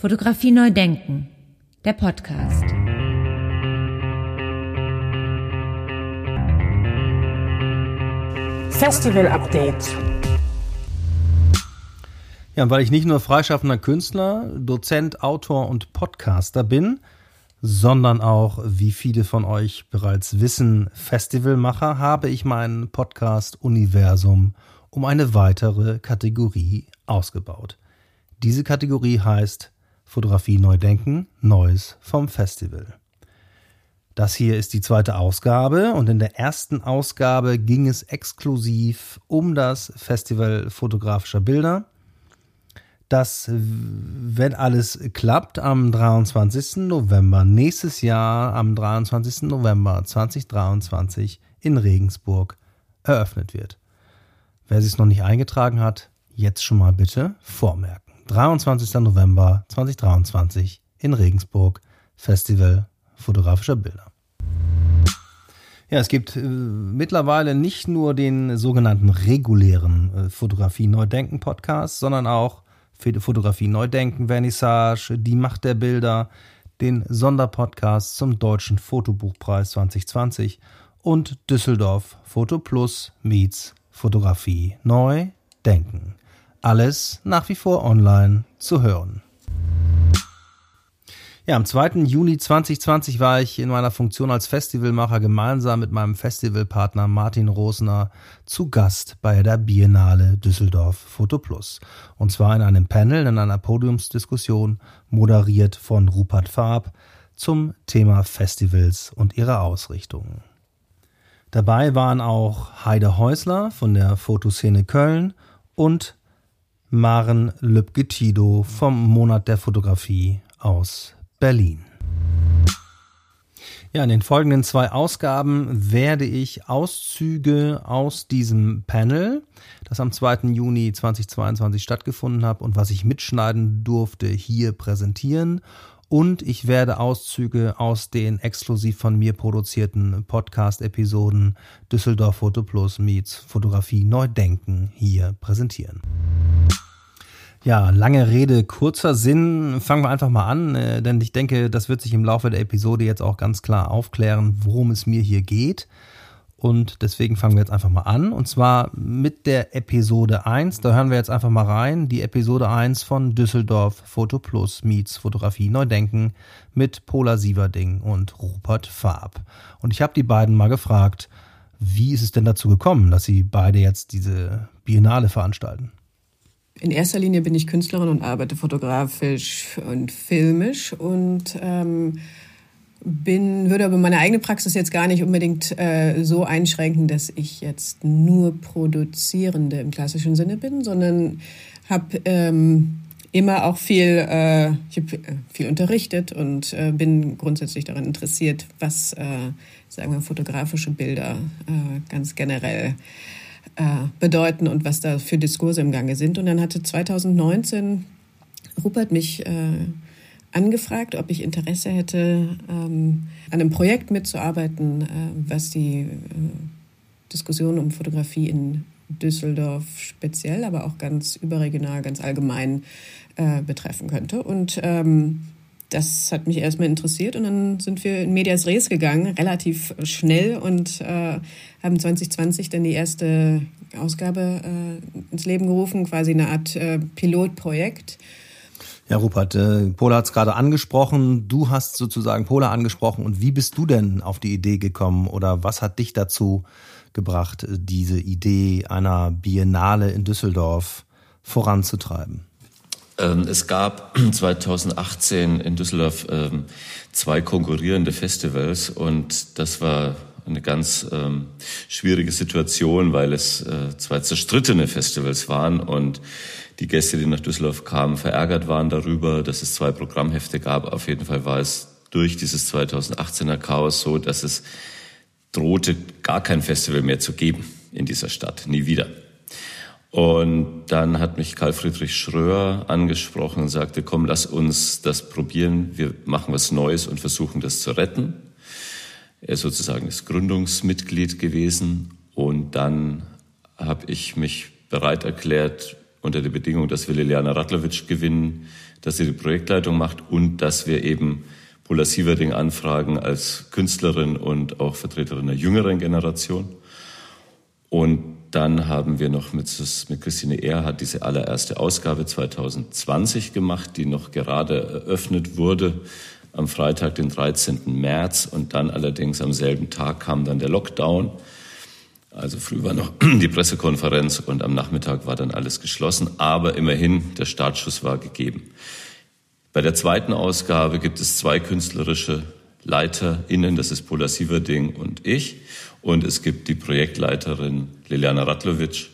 Fotografie neu denken, der Podcast. Festival Update. Ja, und weil ich nicht nur freischaffender Künstler, Dozent, Autor und Podcaster bin, sondern auch, wie viele von euch bereits wissen, Festivalmacher, habe ich mein Podcast-Universum um eine weitere Kategorie ausgebaut. Diese Kategorie heißt Fotografie neu denken, Neues vom Festival. Das hier ist die zweite Ausgabe und in der ersten Ausgabe ging es exklusiv um das Festival fotografischer Bilder, das, wenn alles klappt, am 23. November nächstes Jahr, am 23. November 2023 in Regensburg eröffnet wird. Wer sich noch nicht eingetragen hat, jetzt schon mal bitte vormerken. 23. November 2023 in Regensburg, Festival fotografischer Bilder. Ja, es gibt äh, mittlerweile nicht nur den sogenannten regulären äh, Fotografie Neudenken Podcast, sondern auch Fotografie Neudenken Vernissage, die Macht der Bilder, den Sonderpodcast zum Deutschen Fotobuchpreis 2020 und Düsseldorf Foto Plus meets Fotografie Neu Denken. Alles nach wie vor online zu hören. Ja, am 2. Juni 2020 war ich in meiner Funktion als Festivalmacher gemeinsam mit meinem Festivalpartner Martin Rosner zu Gast bei der Biennale Düsseldorf Foto Plus. Und zwar in einem Panel, in einer Podiumsdiskussion, moderiert von Rupert Farb zum Thema Festivals und ihre Ausrichtungen. Dabei waren auch Heide Häusler von der Fotoszene Köln und Maren Lübke-Tido vom Monat der Fotografie aus Berlin. Ja, in den folgenden zwei Ausgaben werde ich Auszüge aus diesem Panel, das am 2. Juni 2022 stattgefunden hat und was ich mitschneiden durfte, hier präsentieren. Und ich werde Auszüge aus den exklusiv von mir produzierten Podcast-Episoden Düsseldorf Foto Plus meets Fotografie Neu Denken hier präsentieren. Ja, lange Rede, kurzer Sinn. Fangen wir einfach mal an, äh, denn ich denke, das wird sich im Laufe der Episode jetzt auch ganz klar aufklären, worum es mir hier geht. Und deswegen fangen wir jetzt einfach mal an. Und zwar mit der Episode 1. Da hören wir jetzt einfach mal rein. Die Episode 1 von Düsseldorf Foto Plus meets Fotografie Neudenken mit Pola Sieverding und Rupert Farb. Und ich habe die beiden mal gefragt, wie ist es denn dazu gekommen, dass sie beide jetzt diese Biennale veranstalten? In erster Linie bin ich Künstlerin und arbeite fotografisch und filmisch und ähm, bin, würde aber meine eigene Praxis jetzt gar nicht unbedingt äh, so einschränken, dass ich jetzt nur Produzierende im klassischen Sinne bin, sondern habe ähm, immer auch viel, äh, ich hab äh, viel unterrichtet und äh, bin grundsätzlich daran interessiert, was, äh, sagen wir, fotografische Bilder äh, ganz generell bedeuten und was da für Diskurse im Gange sind. Und dann hatte 2019 Rupert mich angefragt, ob ich Interesse hätte, ähm, an einem Projekt mitzuarbeiten, äh, was die äh, Diskussion um Fotografie in Düsseldorf speziell, aber auch ganz überregional, ganz allgemein äh, betreffen könnte. Und ähm, das hat mich erstmal interessiert und dann sind wir in Medias Res gegangen, relativ schnell und äh, haben 2020 dann die erste Ausgabe äh, ins Leben gerufen, quasi eine Art äh, Pilotprojekt. Ja, Rupert, äh, Pola hat es gerade angesprochen. Du hast sozusagen Pola angesprochen. Und wie bist du denn auf die Idee gekommen oder was hat dich dazu gebracht, diese Idee einer Biennale in Düsseldorf voranzutreiben? Ähm, es gab 2018 in Düsseldorf ähm, zwei konkurrierende Festivals und das war eine ganz ähm, schwierige Situation, weil es äh, zwei zerstrittene Festivals waren und die Gäste, die nach Düsseldorf kamen, verärgert waren darüber, dass es zwei Programmhefte gab. Auf jeden Fall war es durch dieses 2018er Chaos so, dass es drohte, gar kein Festival mehr zu geben in dieser Stadt, nie wieder. Und dann hat mich Karl Friedrich Schröer angesprochen und sagte, komm, lass uns das probieren. Wir machen was Neues und versuchen das zu retten. Er ist sozusagen das Gründungsmitglied gewesen. Und dann habe ich mich bereit erklärt, unter der Bedingung, dass wir Liliana Radlovic gewinnen, dass sie die Projektleitung macht und dass wir eben Paula Sieverding anfragen als Künstlerin und auch Vertreterin der jüngeren Generation. Und dann haben wir noch mit, mit Christine Erhardt diese allererste Ausgabe 2020 gemacht, die noch gerade eröffnet wurde am Freitag, den 13. März. Und dann allerdings am selben Tag kam dann der Lockdown. Also früh war noch die Pressekonferenz und am Nachmittag war dann alles geschlossen. Aber immerhin, der Startschuss war gegeben. Bei der zweiten Ausgabe gibt es zwei künstlerische LeiterInnen, das ist Pola Sieverding und ich. Und es gibt die Projektleiterin Liliana Radlovic.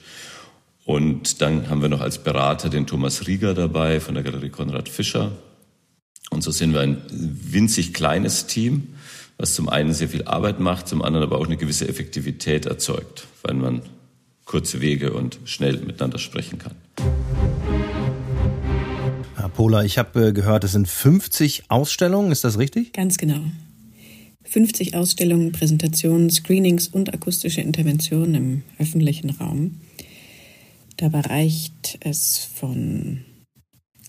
Und dann haben wir noch als Berater den Thomas Rieger dabei von der Galerie Konrad Fischer. Und so sind wir ein winzig kleines Team, was zum einen sehr viel Arbeit macht, zum anderen aber auch eine gewisse Effektivität erzeugt, weil man kurze Wege und schnell miteinander sprechen kann. Pola, ich habe äh, gehört, es sind 50 Ausstellungen, ist das richtig? Ganz genau. 50 Ausstellungen, Präsentationen, Screenings und akustische Interventionen im öffentlichen Raum. Dabei reicht es von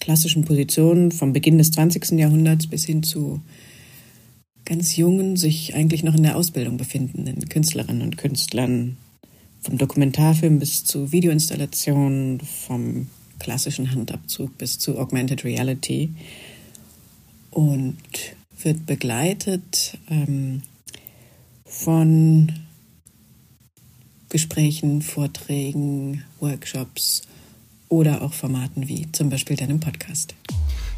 klassischen Positionen vom Beginn des 20. Jahrhunderts bis hin zu ganz jungen, sich eigentlich noch in der Ausbildung befindenden Künstlerinnen und Künstlern, vom Dokumentarfilm bis zu Videoinstallationen, vom klassischen Handabzug bis zu Augmented Reality und wird begleitet ähm, von Gesprächen, Vorträgen, Workshops oder auch Formaten wie zum Beispiel deinem Podcast.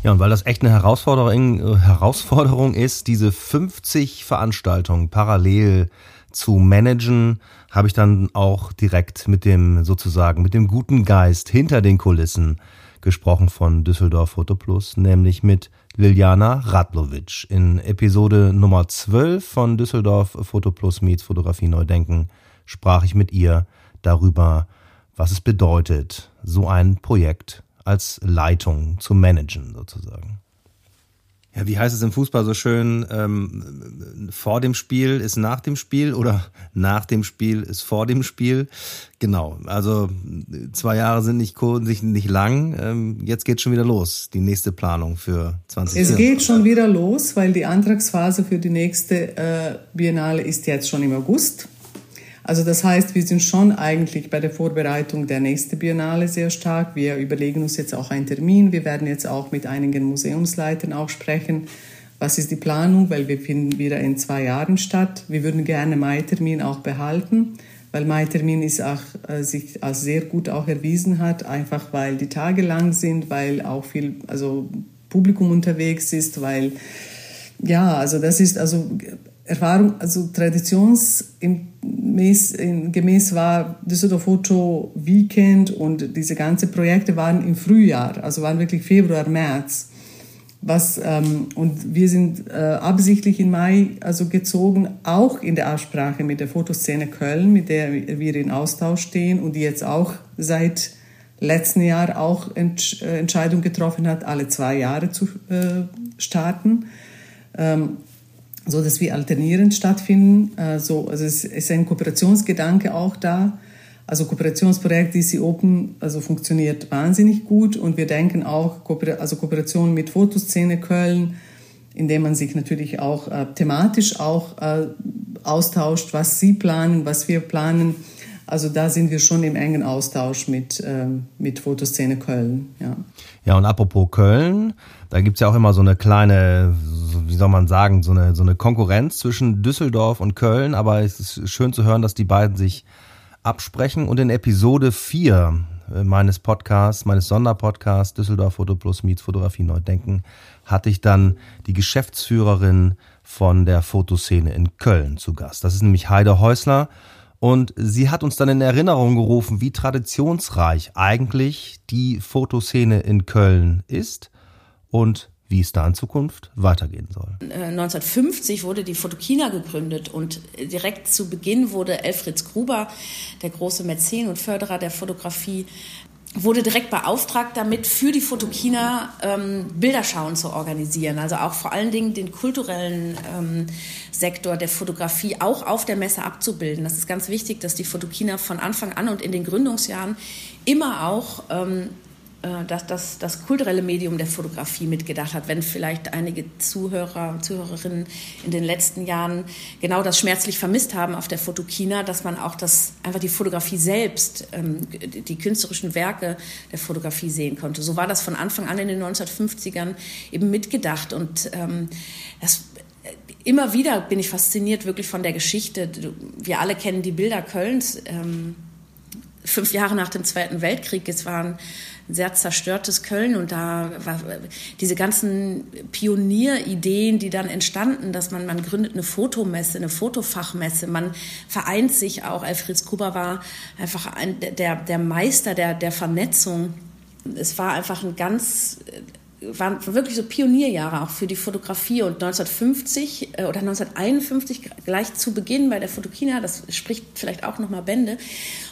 Ja, und weil das echt eine Herausforderung, äh, Herausforderung ist, diese 50 Veranstaltungen parallel zu managen, habe ich dann auch direkt mit dem sozusagen mit dem guten Geist hinter den Kulissen gesprochen von Düsseldorf Foto Plus, nämlich mit Liliana Radlovic. In Episode Nummer 12 von Düsseldorf Foto Plus Meets Fotografie Neudenken sprach ich mit ihr darüber, was es bedeutet, so ein Projekt als Leitung zu managen sozusagen. Ja, wie heißt es im Fußball so schön? Ähm, vor dem Spiel ist nach dem Spiel oder nach dem Spiel ist vor dem Spiel. Genau. Also zwei Jahre sind nicht, nicht, nicht lang. Ähm, jetzt geht schon wieder los. Die nächste Planung für 2020. Es geht schon wieder los, weil die Antragsphase für die nächste äh, Biennale ist jetzt schon im August. Also das heißt, wir sind schon eigentlich bei der Vorbereitung der nächsten Biennale sehr stark. Wir überlegen uns jetzt auch einen Termin. Wir werden jetzt auch mit einigen Museumsleitern auch sprechen. Was ist die Planung? Weil wir finden wieder in zwei Jahren statt. Wir würden gerne Mai-Termin auch behalten, weil Mai-Termin ist auch, äh, sich als sehr gut auch erwiesen hat, einfach weil die Tage lang sind, weil auch viel, also Publikum unterwegs ist, weil ja, also das ist also Erfahrung, also traditionsgemäß war Düsseldorf Foto Weekend und diese ganzen Projekte waren im Frühjahr, also waren wirklich Februar, März. Was, ähm, und wir sind äh, absichtlich im Mai also gezogen, auch in der Absprache mit der Fotoszene Köln, mit der wir in Austausch stehen und die jetzt auch seit letzten Jahr auch Entsch äh, Entscheidung getroffen hat, alle zwei Jahre zu äh, starten. Ähm, so dass wir alternierend stattfinden. Also, also es ist ein Kooperationsgedanke auch da. Also Kooperationsprojekt DC Open also funktioniert wahnsinnig gut und wir denken auch also Kooperation mit Fotoszene Köln, indem man sich natürlich auch äh, thematisch auch äh, austauscht, was sie planen, was wir planen. Also da sind wir schon im engen Austausch mit, äh, mit Fotoszene Köln. Ja. ja, und apropos Köln, da gibt's ja auch immer so eine kleine, wie soll man sagen, so eine, so eine Konkurrenz zwischen Düsseldorf und Köln. Aber es ist schön zu hören, dass die beiden sich absprechen. Und in Episode 4 äh, meines Podcasts, meines Sonderpodcasts Düsseldorf Foto Plus Meets Fotografie Neu Denken, hatte ich dann die Geschäftsführerin von der Fotoszene in Köln zu Gast. Das ist nämlich Heide Häusler. Und sie hat uns dann in Erinnerung gerufen, wie traditionsreich eigentlich die Fotoszene in Köln ist und wie es da in Zukunft weitergehen soll. 1950 äh, wurde die Fotokina gegründet und direkt zu Beginn wurde Elfrieds Gruber, der große Mäzen und Förderer der Fotografie, wurde direkt beauftragt, damit für die Fotokina ähm, Bilderschauen zu organisieren. Also auch vor allen Dingen den kulturellen ähm, Sektor der Fotografie auch auf der Messe abzubilden. Das ist ganz wichtig, dass die Fotokina von Anfang an und in den Gründungsjahren immer auch ähm, äh, dass das, das kulturelle Medium der Fotografie mitgedacht hat. Wenn vielleicht einige Zuhörer, Zuhörerinnen in den letzten Jahren genau das schmerzlich vermisst haben auf der Fotokina, dass man auch das, einfach die Fotografie selbst, ähm, die künstlerischen Werke der Fotografie sehen konnte. So war das von Anfang an in den 1950ern eben mitgedacht und ähm, das immer wieder bin ich fasziniert wirklich von der Geschichte. Wir alle kennen die Bilder Kölns. Ähm, fünf Jahre nach dem Zweiten Weltkrieg. Es war ein sehr zerstörtes Köln und da war diese ganzen Pionierideen, die dann entstanden, dass man, man gründet eine Fotomesse, eine Fotofachmesse, man vereint sich auch. Alfred Gruber war einfach ein, der, der Meister der, der Vernetzung. Es war einfach ein ganz waren wirklich so Pionierjahre auch für die Fotografie und 1950 äh, oder 1951 gleich zu Beginn bei der Fotokina, das spricht vielleicht auch noch mal Bände,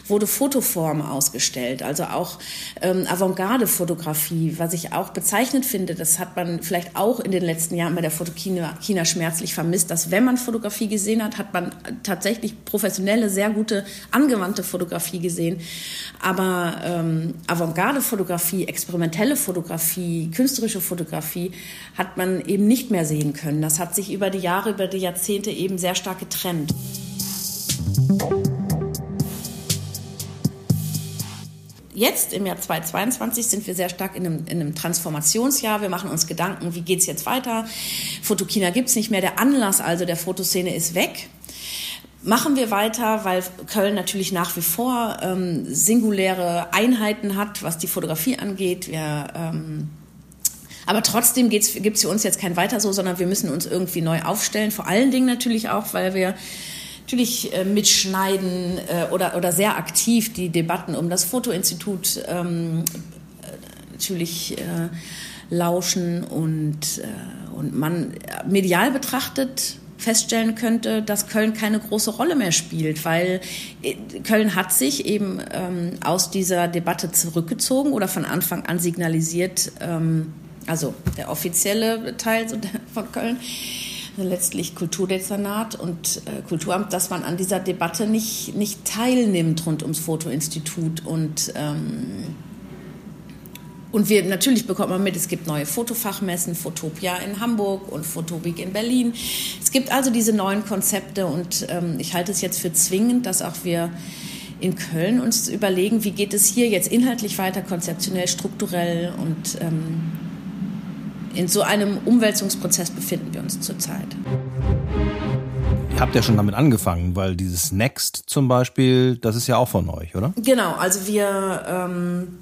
wurde Fotoform ausgestellt, also auch ähm, Avantgarde-Fotografie, was ich auch bezeichnend finde. Das hat man vielleicht auch in den letzten Jahren bei der Fotokina China schmerzlich vermisst, dass wenn man Fotografie gesehen hat, hat man tatsächlich professionelle, sehr gute, angewandte Fotografie gesehen. Aber ähm, Avantgarde-Fotografie, experimentelle Fotografie, künstlerische Fotografie hat man eben nicht mehr sehen können. Das hat sich über die Jahre, über die Jahrzehnte eben sehr stark getrennt. Jetzt im Jahr 2022 sind wir sehr stark in einem, in einem Transformationsjahr. Wir machen uns Gedanken, wie geht es jetzt weiter? Fotokina gibt es nicht mehr. Der Anlass also der Fotoszene ist weg. Machen wir weiter, weil Köln natürlich nach wie vor ähm, singuläre Einheiten hat, was die Fotografie angeht. Wir, ähm, aber trotzdem gibt es für uns jetzt kein Weiter so, sondern wir müssen uns irgendwie neu aufstellen. Vor allen Dingen natürlich auch, weil wir natürlich äh, mitschneiden äh, oder, oder sehr aktiv die Debatten um das Fotoinstitut ähm, äh, natürlich äh, lauschen und, äh, und man medial betrachtet feststellen könnte, dass Köln keine große Rolle mehr spielt, weil äh, Köln hat sich eben ähm, aus dieser Debatte zurückgezogen oder von Anfang an signalisiert, ähm, also der offizielle Teil von Köln, letztlich Kulturdezernat und äh, Kulturamt, dass man an dieser Debatte nicht, nicht teilnimmt rund ums Fotoinstitut. Und, ähm, und wir natürlich bekommt man mit, es gibt neue Fotofachmessen, Fotopia in Hamburg und Fotobik in Berlin. Es gibt also diese neuen Konzepte und ähm, ich halte es jetzt für zwingend, dass auch wir in Köln uns überlegen, wie geht es hier jetzt inhaltlich weiter, konzeptionell, strukturell und ähm, in so einem Umwälzungsprozess befinden wir uns zurzeit. Ihr habt ja schon damit angefangen, weil dieses Next zum Beispiel, das ist ja auch von euch, oder? Genau, also wir, ähm,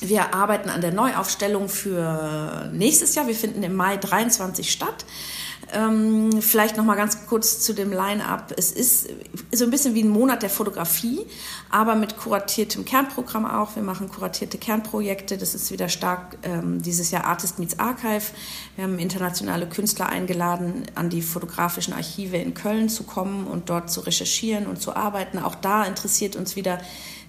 wir arbeiten an der Neuaufstellung für nächstes Jahr. Wir finden im Mai 23 statt. Ähm, vielleicht noch mal ganz kurz zu dem Line-up. Es ist so ein bisschen wie ein Monat der Fotografie, aber mit kuratiertem Kernprogramm auch. Wir machen kuratierte Kernprojekte. Das ist wieder stark ähm, dieses Jahr Artist Meets Archive. Wir haben internationale Künstler eingeladen, an die fotografischen Archive in Köln zu kommen und dort zu recherchieren und zu arbeiten. Auch da interessiert uns wieder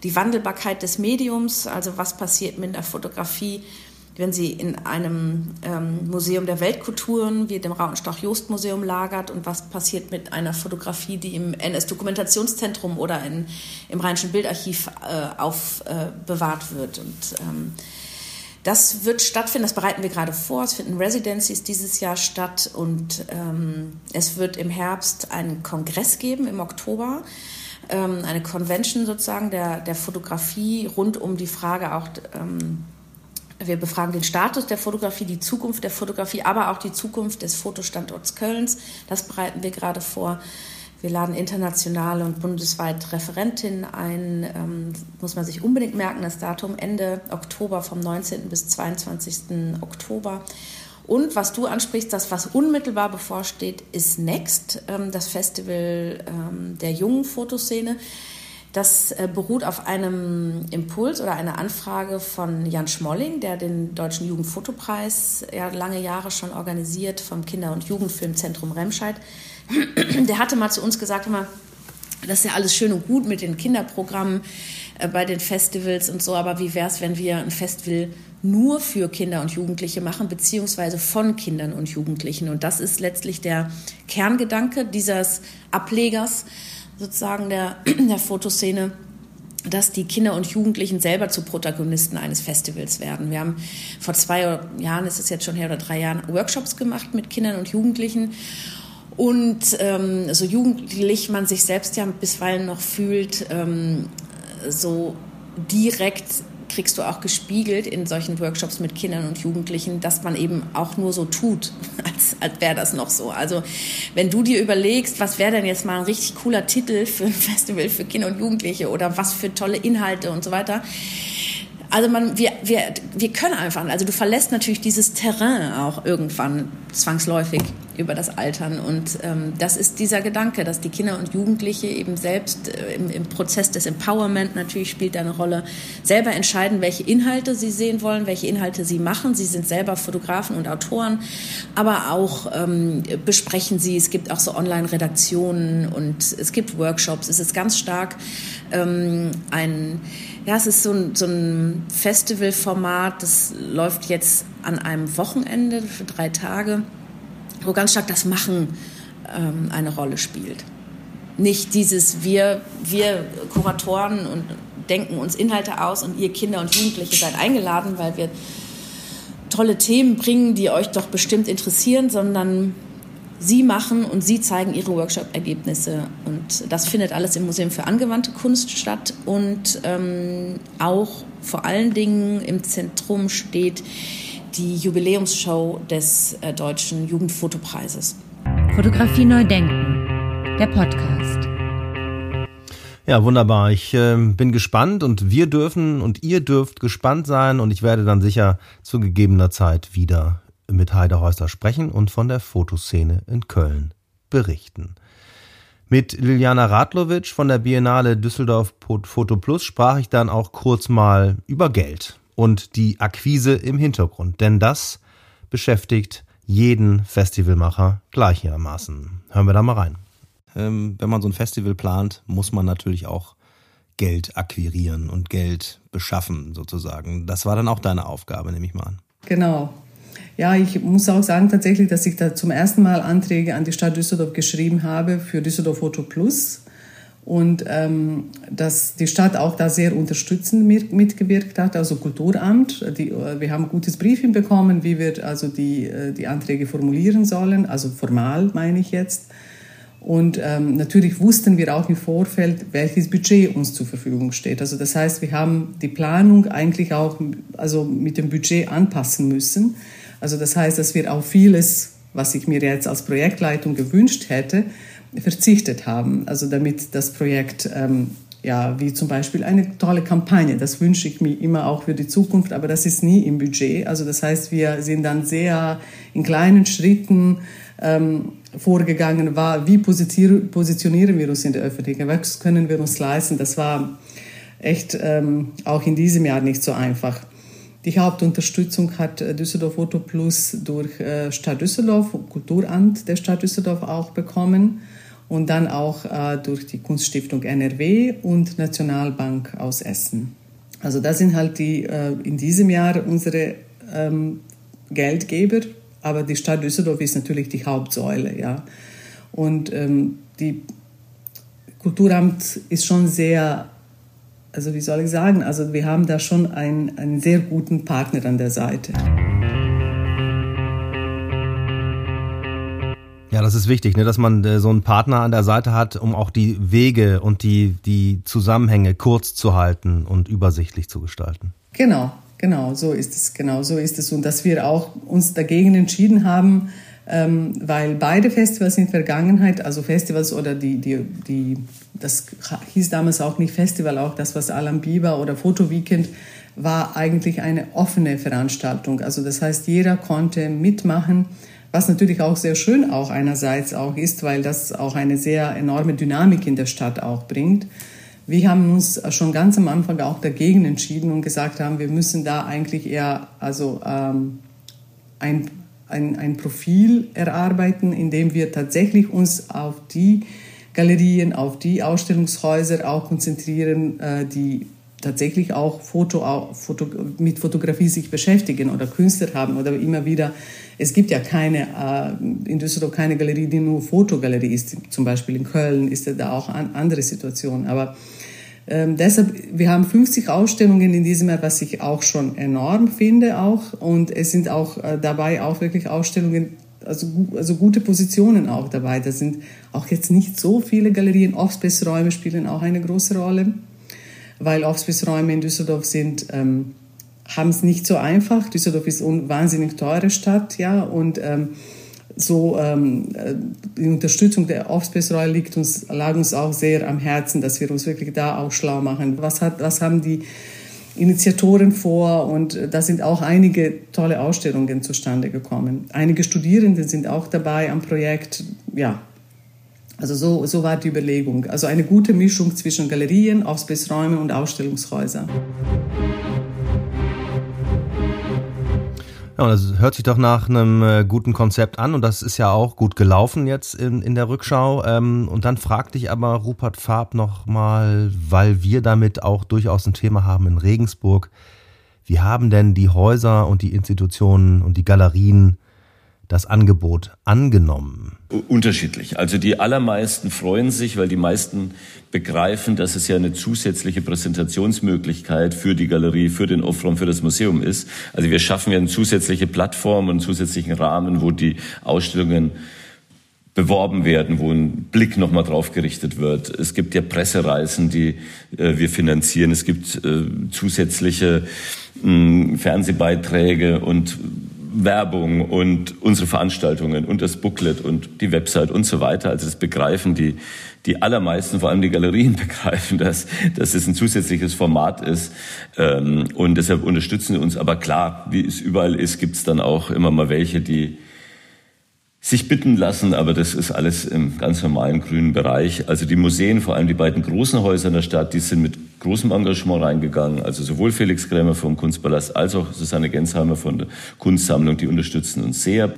die Wandelbarkeit des Mediums, also was passiert mit der Fotografie wenn sie in einem ähm, Museum der Weltkulturen wie dem Rautenstach-Jost-Museum lagert und was passiert mit einer Fotografie, die im NS-Dokumentationszentrum oder in, im Rheinischen Bildarchiv äh, aufbewahrt äh, wird. Und ähm, das wird stattfinden, das bereiten wir gerade vor. Es finden Residencies dieses Jahr statt und ähm, es wird im Herbst einen Kongress geben im Oktober ähm, eine Convention sozusagen der, der Fotografie rund um die Frage auch ähm, wir befragen den Status der Fotografie, die Zukunft der Fotografie, aber auch die Zukunft des Fotostandorts Kölns. Das bereiten wir gerade vor. Wir laden internationale und bundesweit Referentinnen ein. Ähm, muss man sich unbedingt merken, das Datum Ende Oktober vom 19. bis 22. Oktober. Und was du ansprichst, das, was unmittelbar bevorsteht, ist Next, ähm, das Festival ähm, der jungen Fotoszene. Das äh, beruht auf einem Impuls oder einer Anfrage von Jan Schmolling, der den Deutschen Jugendfotopreis ja, lange Jahre schon organisiert vom Kinder- und Jugendfilmzentrum Remscheid. Der hatte mal zu uns gesagt, immer, das ist ja alles schön und gut mit den Kinderprogrammen. äh, bei den Festivals und so, aber wie wäre es, wenn wir ein Festival nur für Kinder und Jugendliche machen, beziehungsweise von Kindern und Jugendlichen. Und das ist letztlich der Kerngedanke dieses Ablegers sozusagen der, der Fotoszene dass die Kinder und Jugendlichen selber zu Protagonisten eines Festivals werden. Wir haben vor zwei Jahren, ist es jetzt schon her oder drei Jahren, Workshops gemacht mit Kindern und Jugendlichen. Und ähm, so jugendlich man sich selbst ja bisweilen noch fühlt, ähm, so direkt kriegst du auch gespiegelt in solchen Workshops mit Kindern und Jugendlichen, dass man eben auch nur so tut, als, als wäre das noch so. Also wenn du dir überlegst, was wäre denn jetzt mal ein richtig cooler Titel für ein Festival für Kinder und Jugendliche oder was für tolle Inhalte und so weiter, also man, wir, wir, wir können einfach, also du verlässt natürlich dieses Terrain auch irgendwann zwangsläufig über das Altern. Und ähm, das ist dieser Gedanke, dass die Kinder und Jugendliche eben selbst äh, im, im, Prozess des Empowerment natürlich spielt eine Rolle, selber entscheiden, welche Inhalte sie sehen wollen, welche Inhalte sie machen. Sie sind selber Fotografen und Autoren, aber auch ähm, besprechen sie. Es gibt auch so Online-Redaktionen und es gibt Workshops. Es ist ganz stark ähm, ein ja, es ist so ein, so ein Festivalformat, das läuft jetzt an einem Wochenende für drei Tage, wo ganz stark das Machen ähm, eine Rolle spielt. Nicht dieses wir, wir Kuratoren und denken uns Inhalte aus und ihr Kinder und Jugendliche seid eingeladen, weil wir tolle Themen bringen, die euch doch bestimmt interessieren, sondern Sie machen und Sie zeigen Ihre Workshop-Ergebnisse. Und das findet alles im Museum für angewandte Kunst statt. Und ähm, auch vor allen Dingen im Zentrum steht die Jubiläumsshow des äh, Deutschen Jugendfotopreises. Fotografie neu denken, der Podcast. Ja, wunderbar. Ich äh, bin gespannt und wir dürfen und ihr dürft gespannt sein und ich werde dann sicher zu gegebener Zeit wieder mit Heide Häusler sprechen und von der Fotoszene in Köln berichten. Mit Liliana Radlovic von der Biennale Düsseldorf Foto Plus sprach ich dann auch kurz mal über Geld und die Akquise im Hintergrund, denn das beschäftigt jeden Festivalmacher gleichermaßen. Hören wir da mal rein. Ähm, wenn man so ein Festival plant, muss man natürlich auch Geld akquirieren und Geld beschaffen sozusagen. Das war dann auch deine Aufgabe, nehme ich mal an. Genau, ja, ich muss auch sagen tatsächlich, dass ich da zum ersten Mal Anträge an die Stadt Düsseldorf geschrieben habe für Düsseldorf Foto Plus und ähm, dass die Stadt auch da sehr unterstützend mit, mitgewirkt hat, also Kulturamt. Die, äh, wir haben ein gutes Briefing bekommen, wie wir also die, äh, die Anträge formulieren sollen, also formal meine ich jetzt. Und ähm, natürlich wussten wir auch im Vorfeld, welches Budget uns zur Verfügung steht. Also das heißt, wir haben die Planung eigentlich auch also mit dem Budget anpassen müssen. Also das heißt, dass wir auf vieles, was ich mir jetzt als Projektleitung gewünscht hätte, verzichtet haben. Also damit das Projekt, ähm, ja, wie zum Beispiel eine tolle Kampagne, das wünsche ich mir immer auch für die Zukunft, aber das ist nie im Budget. Also das heißt, wir sind dann sehr in kleinen Schritten ähm, vorgegangen, war, wie positionieren wir uns in der Öffentlichkeit, was können wir uns leisten. Das war echt ähm, auch in diesem Jahr nicht so einfach. Die Hauptunterstützung hat äh, Düsseldorf Foto Plus durch äh, Stadt Düsseldorf, Kulturamt der Stadt Düsseldorf auch bekommen und dann auch äh, durch die Kunststiftung NRW und Nationalbank aus Essen. Also das sind halt die in diesem Jahr unsere ähm, Geldgeber, aber die Stadt Düsseldorf ist natürlich die Hauptsäule, ja. Und ähm, die Kulturamt ist schon sehr also wie soll ich sagen, also wir haben da schon einen, einen sehr guten Partner an der Seite. Ja, das ist wichtig, ne, dass man äh, so einen Partner an der Seite hat, um auch die Wege und die, die Zusammenhänge kurz zu halten und übersichtlich zu gestalten. Genau, genau, so ist es, genau so ist es. Und dass wir auch uns dagegen entschieden haben, ähm, weil beide Festivals in der Vergangenheit, also Festivals oder die, die, die, das hieß damals auch nicht Festival, auch das, was Alan Bieber oder Foto Weekend, war eigentlich eine offene Veranstaltung. Also das heißt, jeder konnte mitmachen, was natürlich auch sehr schön auch einerseits auch ist, weil das auch eine sehr enorme Dynamik in der Stadt auch bringt. Wir haben uns schon ganz am Anfang auch dagegen entschieden und gesagt haben, wir müssen da eigentlich eher also ähm, ein ein, ein Profil erarbeiten, in dem wir tatsächlich uns auf die Galerien, auf die Ausstellungshäuser auch konzentrieren, äh, die tatsächlich auch Foto, Foto, mit Fotografie sich beschäftigen oder Künstler haben oder immer wieder. Es gibt ja keine, äh, in Düsseldorf keine Galerie, die nur Fotogalerie ist. Zum Beispiel in Köln ist da auch eine andere Situation. Aber ähm, deshalb, wir haben 50 Ausstellungen in diesem Jahr, was ich auch schon enorm finde auch. Und es sind auch äh, dabei auch wirklich Ausstellungen, also, also gute Positionen auch dabei. Da sind auch jetzt nicht so viele Galerien. Offspace-Räume spielen auch eine große Rolle weil Offspace-Räume in Düsseldorf sind, ähm, haben es nicht so einfach. Düsseldorf ist eine wahnsinnig teure Stadt, ja, und ähm, so ähm, äh, die Unterstützung der Offspace-Räume liegt uns, lag uns auch sehr am Herzen, dass wir uns wirklich da auch schlau machen. Was, hat, was haben die Initiatoren vor und da sind auch einige tolle Ausstellungen zustande gekommen. Einige Studierende sind auch dabei am Projekt. Ja, also so, so war die Überlegung. Also eine gute Mischung zwischen Galerien, Ausbildungsräumen und Ausstellungshäusern. Ja, das hört sich doch nach einem äh, guten Konzept an und das ist ja auch gut gelaufen jetzt in, in der Rückschau. Ähm, und dann fragte ich aber Rupert Farb nochmal, weil wir damit auch durchaus ein Thema haben in Regensburg. Wie haben denn die Häuser und die Institutionen und die Galerien das Angebot angenommen? Unterschiedlich. Also die allermeisten freuen sich, weil die meisten begreifen, dass es ja eine zusätzliche Präsentationsmöglichkeit für die Galerie, für den Offraum, für das Museum ist. Also wir schaffen ja eine zusätzliche Plattform und einen zusätzlichen Rahmen, wo die Ausstellungen beworben werden, wo ein Blick nochmal drauf gerichtet wird. Es gibt ja Pressereisen, die äh, wir finanzieren. Es gibt äh, zusätzliche mh, Fernsehbeiträge und Werbung und unsere Veranstaltungen und das Booklet und die Website und so weiter. Also das begreifen die, die allermeisten, vor allem die Galerien begreifen, dass, dass es ein zusätzliches Format ist. Ähm, und deshalb unterstützen sie uns. Aber klar, wie es überall ist, gibt es dann auch immer mal welche, die sich bitten lassen, aber das ist alles im ganz normalen grünen Bereich. Also die Museen, vor allem die beiden großen Häuser in der Stadt, die sind mit großem Engagement reingegangen. Also sowohl Felix Krämer vom Kunstpalast als auch Susanne Gensheimer von der Kunstsammlung, die unterstützen uns sehr.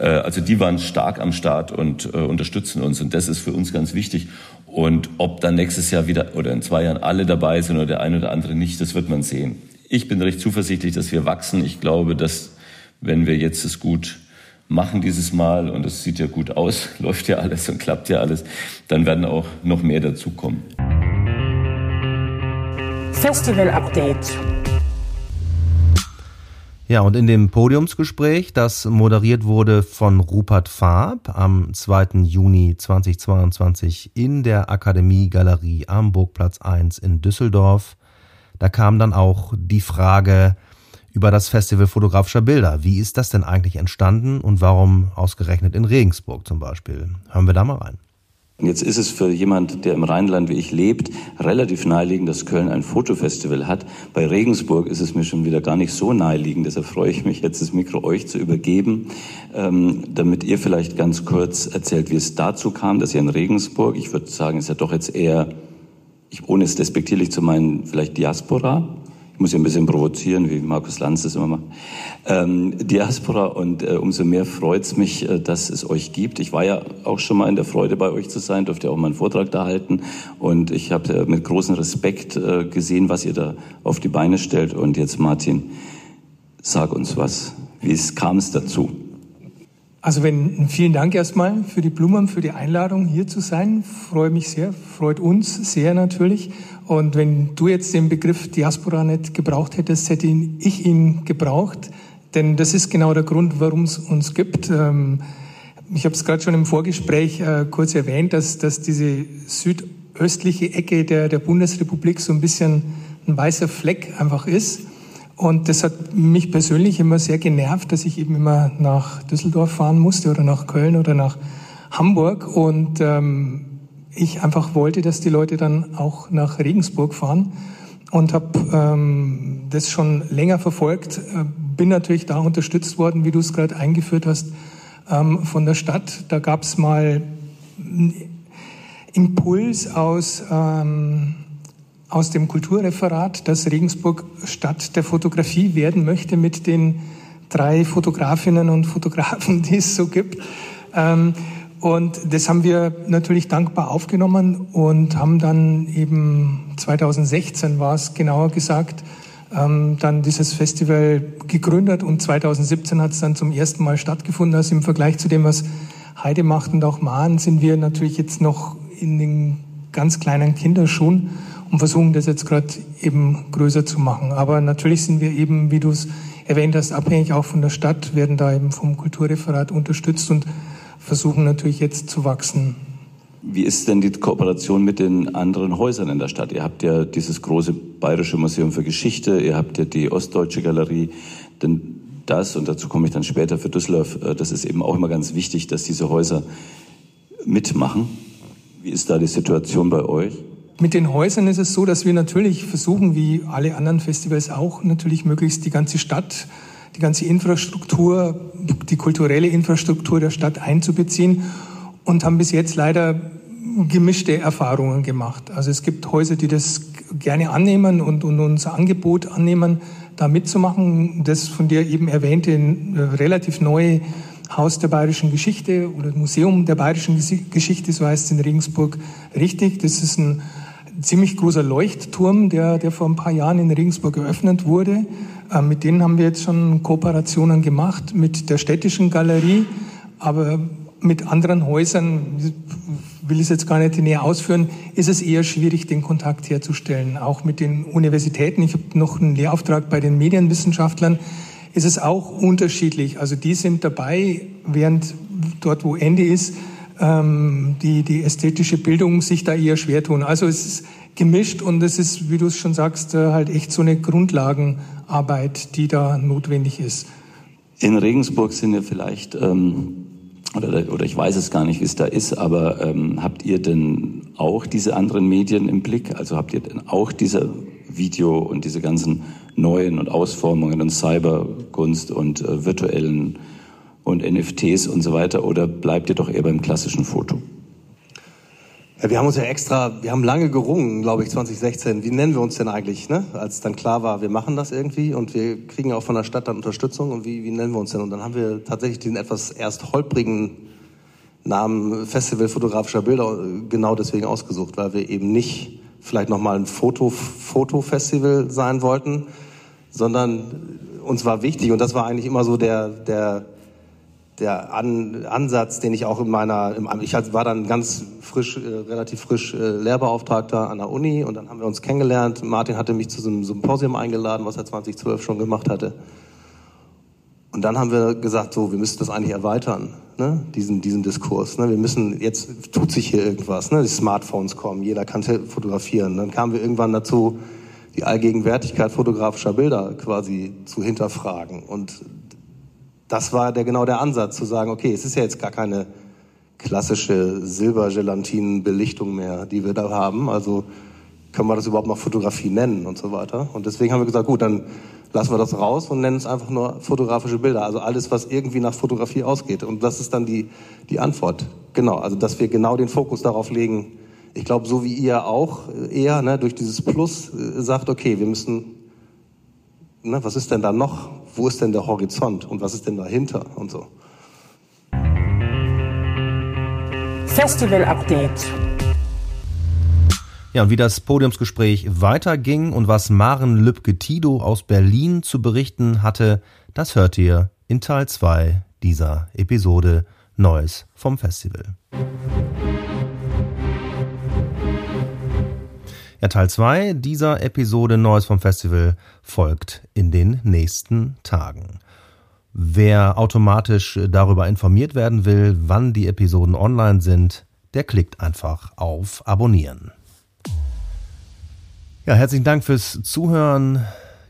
Äh, also die waren stark am Start und äh, unterstützen uns und das ist für uns ganz wichtig. Und ob dann nächstes Jahr wieder oder in zwei Jahren alle dabei sind oder der eine oder andere nicht, das wird man sehen. Ich bin recht zuversichtlich, dass wir wachsen. Ich glaube, dass wenn wir jetzt es gut machen dieses Mal und es sieht ja gut aus, läuft ja alles und klappt ja alles, dann werden auch noch mehr dazukommen. Festival Update. Ja, und in dem Podiumsgespräch, das moderiert wurde von Rupert Farb am 2. Juni 2022 in der Akademie Galerie am Burgplatz 1 in Düsseldorf, da kam dann auch die Frage, über das Festival fotografischer Bilder. Wie ist das denn eigentlich entstanden und warum ausgerechnet in Regensburg zum Beispiel? Hören wir da mal rein. Jetzt ist es für jemand, der im Rheinland wie ich lebt, relativ naheliegend, dass Köln ein Fotofestival hat. Bei Regensburg ist es mir schon wieder gar nicht so naheliegend. Deshalb freue ich mich jetzt, das Mikro euch zu übergeben, ähm, damit ihr vielleicht ganz kurz erzählt, wie es dazu kam, dass ihr in Regensburg, ich würde sagen, ist ja doch jetzt eher, ohne es despektierlich zu meinen, vielleicht Diaspora, muss ja ein bisschen provozieren, wie Markus Lanz das immer macht, ähm, Diaspora und äh, umso mehr freut es mich, äh, dass es euch gibt. Ich war ja auch schon mal in der Freude, bei euch zu sein, durfte auch mal einen Vortrag da halten und ich habe äh, mit großem Respekt äh, gesehen, was ihr da auf die Beine stellt und jetzt Martin, sag uns was, wie kam es dazu? Also wenn, vielen Dank erstmal für die Blumen, für die Einladung hier zu sein. Freue mich sehr, freut uns sehr natürlich. Und wenn du jetzt den Begriff Diaspora nicht gebraucht hättest, hätte ich ihn gebraucht. Denn das ist genau der Grund, warum es uns gibt. Ähm, ich habe es gerade schon im Vorgespräch äh, kurz erwähnt, dass, dass diese südöstliche Ecke der, der Bundesrepublik so ein bisschen ein weißer Fleck einfach ist. Und das hat mich persönlich immer sehr genervt, dass ich eben immer nach Düsseldorf fahren musste oder nach Köln oder nach Hamburg. Und ähm, ich einfach wollte, dass die Leute dann auch nach Regensburg fahren und habe ähm, das schon länger verfolgt. Äh, bin natürlich da unterstützt worden, wie du es gerade eingeführt hast, ähm, von der Stadt. Da gab es mal einen Impuls aus ähm, aus dem Kulturreferat, dass Regensburg Stadt der Fotografie werden möchte mit den drei Fotografinnen und Fotografen, die es so gibt. Ähm, Und das haben wir natürlich dankbar aufgenommen und haben dann eben 2016 war es genauer gesagt, ähm, dann dieses Festival gegründet und 2017 hat es dann zum ersten Mal stattgefunden. Also im Vergleich zu dem, was Heide macht und auch Mahn, sind wir natürlich jetzt noch in den ganz kleinen Kinderschuhen und versuchen das jetzt gerade eben größer zu machen. Aber natürlich sind wir eben, wie du es erwähnt hast, abhängig auch von der Stadt, werden da eben vom Kulturreferat unterstützt und versuchen natürlich jetzt zu wachsen. Wie ist denn die Kooperation mit den anderen Häusern in der Stadt? Ihr habt ja dieses große Bayerische Museum für Geschichte, ihr habt ja die Ostdeutsche Galerie, denn das, und dazu komme ich dann später für Düsseldorf, äh, das ist eben auch immer ganz wichtig, dass diese Häuser mitmachen. Wie ist da die Situation bei euch? Mit den Häusern ist es so, dass wir natürlich versuchen, wie alle anderen Festivals auch, natürlich möglichst die ganze Stadt, die ganze Infrastruktur, die kulturelle Infrastruktur der Stadt einzubeziehen und haben bis jetzt leider gemischte Erfahrungen gemacht. Also es gibt Häuser, die das gerne annehmen und, und unser Angebot annehmen, da mitzumachen. Das von dir eben erwähnte äh, relativ neue Haus der bayerischen Geschichte oder Museum der bayerischen Geschichte, so heißt es in Regensburg richtig. Das ist ein ziemlich großer Leuchtturm, der, der vor ein paar Jahren in Regensburg eröffnet wurde. Äh, mit denen haben wir jetzt schon Kooperationen gemacht, mit der städtischen Galerie, aber mit anderen Häusern, will ich es jetzt gar nicht näher ausführen, ist es eher schwierig, den Kontakt herzustellen. Auch mit den Universitäten, ich habe noch einen Lehrauftrag bei den Medienwissenschaftlern, ist es auch unterschiedlich. Also die sind dabei, während dort, wo Ende ist, ähm, die, die ästhetische Bildung sich da eher schwer tun. Also es ist gemischt und es ist, wie du es schon sagst, äh, halt echt so eine Grundlagenarbeit, die da notwendig ist. In Regensburg sind ja vielleicht, ähm, oder, oder ich weiß es gar nicht, wie es da ist, aber ähm, habt ihr denn auch diese anderen Medien im Blick? Also habt ihr denn auch diese Video und diese ganzen neuen und Ausformungen und Cyberkunst und äh, virtuellen und NFTs und so weiter oder bleibt ihr doch eher beim klassischen Foto? Ja, wir haben uns ja extra, wir haben lange gerungen, glaube ich, 2016. Wie nennen wir uns denn eigentlich, ne? Als dann klar war, wir machen das irgendwie und wir kriegen auch von der Stadt dann Unterstützung und wie, wie nennen wir uns denn? Und dann haben wir tatsächlich den etwas erst holprigen Namen Festival fotografischer Bilder genau deswegen ausgesucht, weil wir eben nicht vielleicht nochmal ein Foto, Fotofestival sein wollten, sondern uns war wichtig und das war eigentlich immer so der, der, der An Ansatz, den ich auch in meiner, im, ich war dann ganz frisch, äh, relativ frisch äh, Lehrbeauftragter an der Uni und dann haben wir uns kennengelernt. Martin hatte mich zu so einem Symposium eingeladen, was er 2012 schon gemacht hatte. Und dann haben wir gesagt, so, wir müssen das eigentlich erweitern, ne? diesen, diesen Diskurs. Ne? Wir müssen, jetzt tut sich hier irgendwas, ne? die Smartphones kommen, jeder kann fotografieren. Dann kamen wir irgendwann dazu, die Allgegenwärtigkeit fotografischer Bilder quasi zu hinterfragen. Und das war der, genau der Ansatz, zu sagen, okay, es ist ja jetzt gar keine klassische Silbergelatinen-Belichtung mehr, die wir da haben. Also können wir das überhaupt noch Fotografie nennen und so weiter. Und deswegen haben wir gesagt, gut, dann lassen wir das raus und nennen es einfach nur fotografische Bilder. Also alles, was irgendwie nach Fotografie ausgeht. Und das ist dann die, die Antwort. Genau, also dass wir genau den Fokus darauf legen. Ich glaube, so wie ihr auch eher ne, durch dieses Plus äh, sagt, okay, wir müssen, ne, was ist denn da noch? Wo ist denn der Horizont und was ist denn dahinter und so. Festival Update. Ja, und wie das Podiumsgespräch weiterging und was Maren Lübke-Tido aus Berlin zu berichten hatte, das hört ihr in Teil 2 dieser Episode Neues vom Festival. Ja, Teil 2 dieser Episode Neues vom Festival folgt in den nächsten Tagen. Wer automatisch darüber informiert werden will, wann die Episoden online sind, der klickt einfach auf Abonnieren. Ja, herzlichen Dank fürs Zuhören.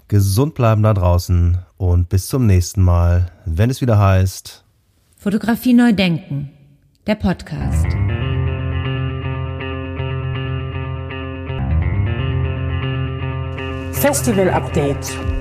Gesund bleiben da draußen und bis zum nächsten Mal, wenn es wieder heißt Fotografie neu denken, der Podcast. Festival Update.